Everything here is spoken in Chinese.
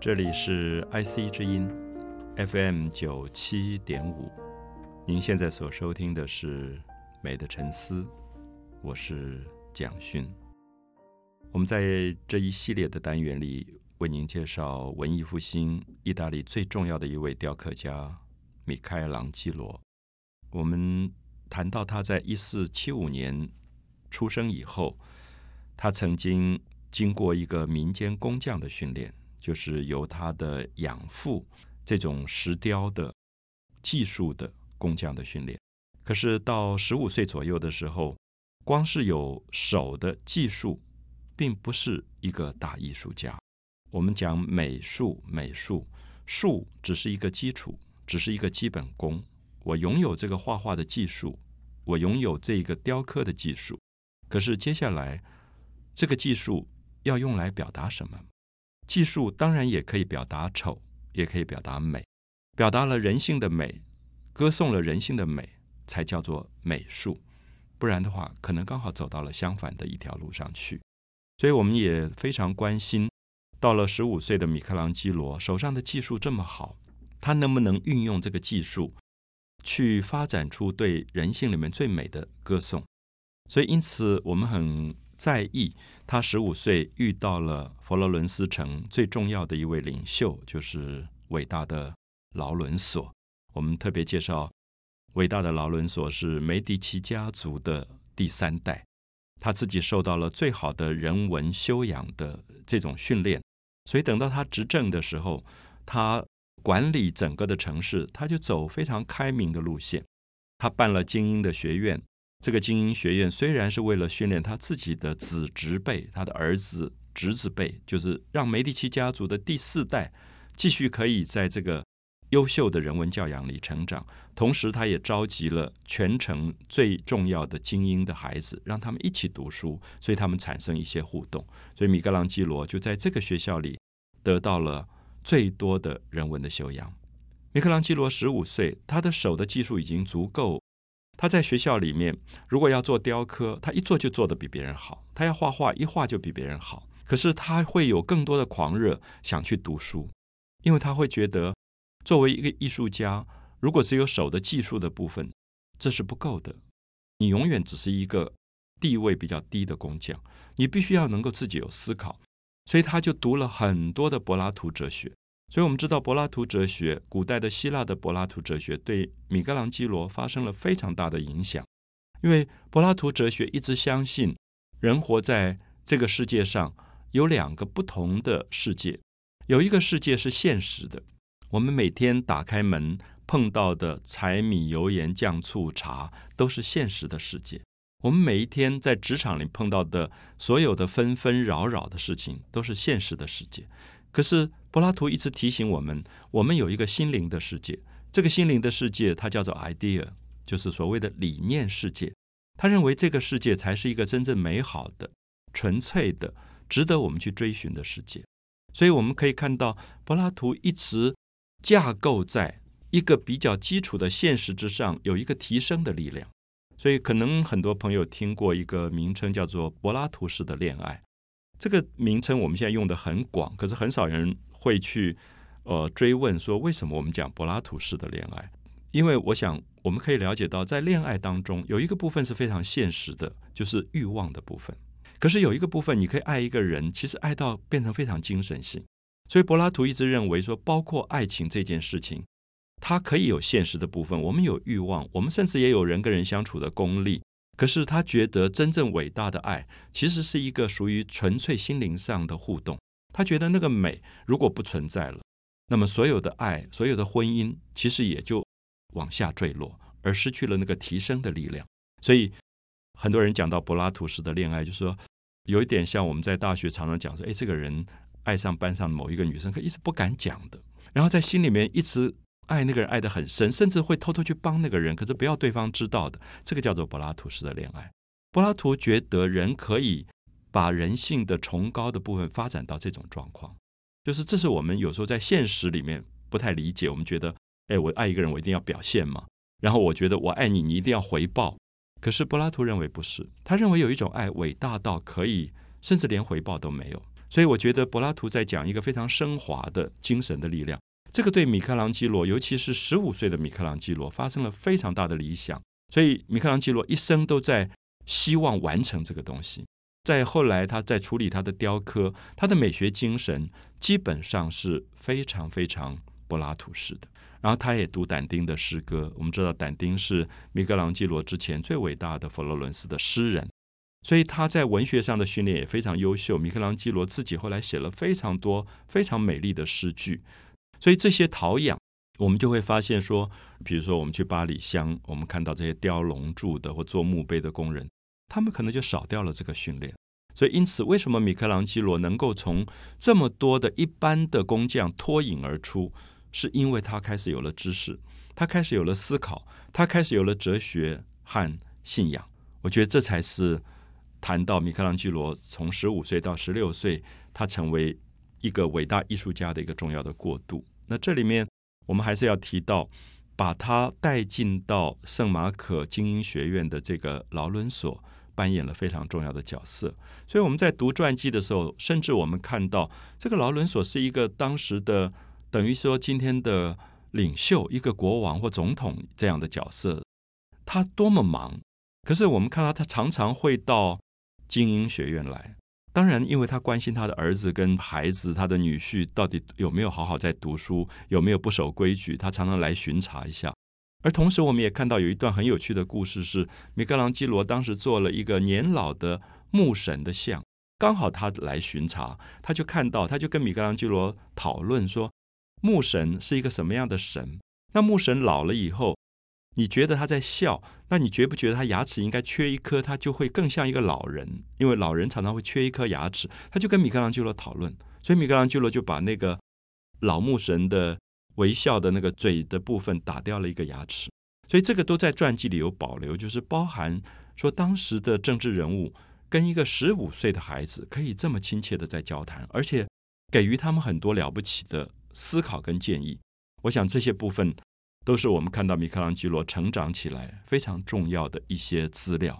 这里是 IC 之音 FM 九七点五，您现在所收听的是《美的沉思》，我是蒋勋。我们在这一系列的单元里，为您介绍文艺复兴意大利最重要的一位雕刻家米开朗基罗。我们谈到他在一四七五年出生以后，他曾经经过一个民间工匠的训练。就是由他的养父这种石雕的技术的工匠的训练，可是到十五岁左右的时候，光是有手的技术，并不是一个大艺术家。我们讲美术，美术术只是一个基础，只是一个基本功。我拥有这个画画的技术，我拥有这个雕刻的技术，可是接下来这个技术要用来表达什么？技术当然也可以表达丑，也可以表达美，表达了人性的美，歌颂了人性的美，才叫做美术。不然的话，可能刚好走到了相反的一条路上去。所以我们也非常关心，到了十五岁的米开朗基罗手上的技术这么好，他能不能运用这个技术去发展出对人性里面最美的歌颂？所以，因此我们很。在意他十五岁遇到了佛罗伦斯城最重要的一位领袖，就是伟大的劳伦索。我们特别介绍，伟大的劳伦索是梅迪奇家族的第三代，他自己受到了最好的人文修养的这种训练，所以等到他执政的时候，他管理整个的城市，他就走非常开明的路线，他办了精英的学院。这个精英学院虽然是为了训练他自己的子侄辈，他的儿子、侄子辈，就是让梅第奇家族的第四代继续可以在这个优秀的人文教养里成长。同时，他也召集了全城最重要的精英的孩子，让他们一起读书，所以他们产生一些互动。所以，米格朗基罗就在这个学校里得到了最多的人文的修养。米克朗基罗十五岁，他的手的技术已经足够。他在学校里面，如果要做雕刻，他一做就做得比别人好；他要画画，一画就比别人好。可是他会有更多的狂热，想去读书，因为他会觉得，作为一个艺术家，如果只有手的技术的部分，这是不够的。你永远只是一个地位比较低的工匠，你必须要能够自己有思考。所以他就读了很多的柏拉图哲学。所以我们知道，柏拉图哲学，古代的希腊的柏拉图哲学，对米开朗基罗发生了非常大的影响。因为柏拉图哲学一直相信，人活在这个世界上有两个不同的世界，有一个世界是现实的，我们每天打开门碰到的柴米油盐酱醋茶都是现实的世界；我们每一天在职场里碰到的所有的纷纷扰扰的事情都是现实的世界。可是柏拉图一直提醒我们，我们有一个心灵的世界。这个心灵的世界，它叫做 idea，就是所谓的理念世界。他认为这个世界才是一个真正美好的、纯粹的、值得我们去追寻的世界。所以我们可以看到，柏拉图一直架构在一个比较基础的现实之上，有一个提升的力量。所以，可能很多朋友听过一个名称，叫做柏拉图式的恋爱。这个名称我们现在用的很广，可是很少人会去呃追问说为什么我们讲柏拉图式的恋爱？因为我想我们可以了解到，在恋爱当中有一个部分是非常现实的，就是欲望的部分。可是有一个部分，你可以爱一个人，其实爱到变成非常精神性。所以柏拉图一直认为说，包括爱情这件事情，它可以有现实的部分，我们有欲望，我们甚至也有人跟人相处的功力。可是他觉得真正伟大的爱，其实是一个属于纯粹心灵上的互动。他觉得那个美如果不存在了，那么所有的爱、所有的婚姻，其实也就往下坠落，而失去了那个提升的力量。所以很多人讲到柏拉图式的恋爱，就是说有一点像我们在大学常常讲说：“哎，这个人爱上班上某一个女生，可一直不敢讲的，然后在心里面一直。”爱那个人爱得很深，甚至会偷偷去帮那个人，可是不要对方知道的。这个叫做柏拉图式的恋爱。柏拉图觉得人可以把人性的崇高的部分发展到这种状况，就是这是我们有时候在现实里面不太理解。我们觉得，哎，我爱一个人，我一定要表现嘛。然后我觉得我爱你，你一定要回报。可是柏拉图认为不是，他认为有一种爱伟大到可以，甚至连回报都没有。所以我觉得柏拉图在讲一个非常升华的精神的力量，这个对米开朗基罗，尤其是十五岁的米开朗基罗，发生了非常大的理想。所以米开朗基罗一生都在希望完成这个东西。在后来，他在处理他的雕刻，他的美学精神基本上是非常非常柏拉图式的。然后他也读但丁的诗歌，我们知道但丁是米开朗基罗之前最伟大的佛罗伦斯的诗人。所以他在文学上的训练也非常优秀。米开朗基罗自己后来写了非常多非常美丽的诗句，所以这些陶养，我们就会发现说，比如说我们去八里乡，我们看到这些雕龙柱的或做墓碑的工人，他们可能就少掉了这个训练。所以因此，为什么米开朗基罗能够从这么多的一般的工匠脱颖而出，是因为他开始有了知识，他开始有了思考，他开始有了哲学和信仰。我觉得这才是。谈到米开朗基罗从十五岁到十六岁，他成为一个伟大艺术家的一个重要的过渡。那这里面我们还是要提到，把他带进到圣马可精英学院的这个劳伦所，扮演了非常重要的角色。所以我们在读传记的时候，甚至我们看到这个劳伦所是一个当时的等于说今天的领袖，一个国王或总统这样的角色。他多么忙，可是我们看到他常常会到。精英学院来，当然，因为他关心他的儿子跟孩子，他的女婿到底有没有好好在读书，有没有不守规矩，他常常来巡查一下。而同时，我们也看到有一段很有趣的故事，是米开朗基罗当时做了一个年老的牧神的像，刚好他来巡查，他就看到，他就跟米开朗基罗讨论说，牧神是一个什么样的神？那牧神老了以后。你觉得他在笑？那你觉不觉得他牙齿应该缺一颗，他就会更像一个老人？因为老人常常会缺一颗牙齿。他就跟米开朗基罗讨论，所以米开朗基罗就把那个老牧神的微笑的那个嘴的部分打掉了一个牙齿。所以这个都在传记里有保留，就是包含说当时的政治人物跟一个十五岁的孩子可以这么亲切的在交谈，而且给予他们很多了不起的思考跟建议。我想这些部分。都是我们看到米开朗基罗成长起来非常重要的一些资料。